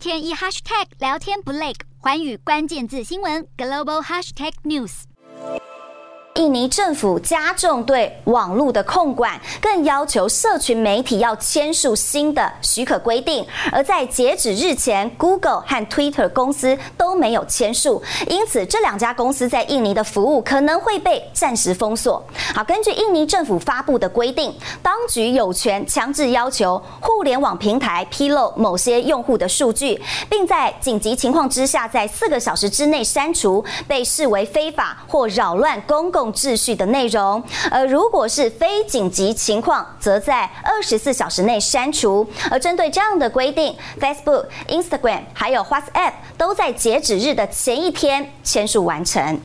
天一 hashtag 聊天不累，环宇关键字新闻 global hashtag news。印尼政府加重对网络的控管，更要求社群媒体要签署新的许可规定。而在截止日前，Google 和 Twitter 公司都都没有签署，因此这两家公司在印尼的服务可能会被暂时封锁。好，根据印尼政府发布的规定，当局有权强制要求互联网平台披露某些用户的数据，并在紧急情况之下，在四个小时之内删除被视为非法或扰乱公共秩序的内容，而如果是非紧急情况，则在二十四小时内删除。而针对这样的规定，Facebook、Instagram 还有 WhatsApp 都在截止日的前一天签署完成。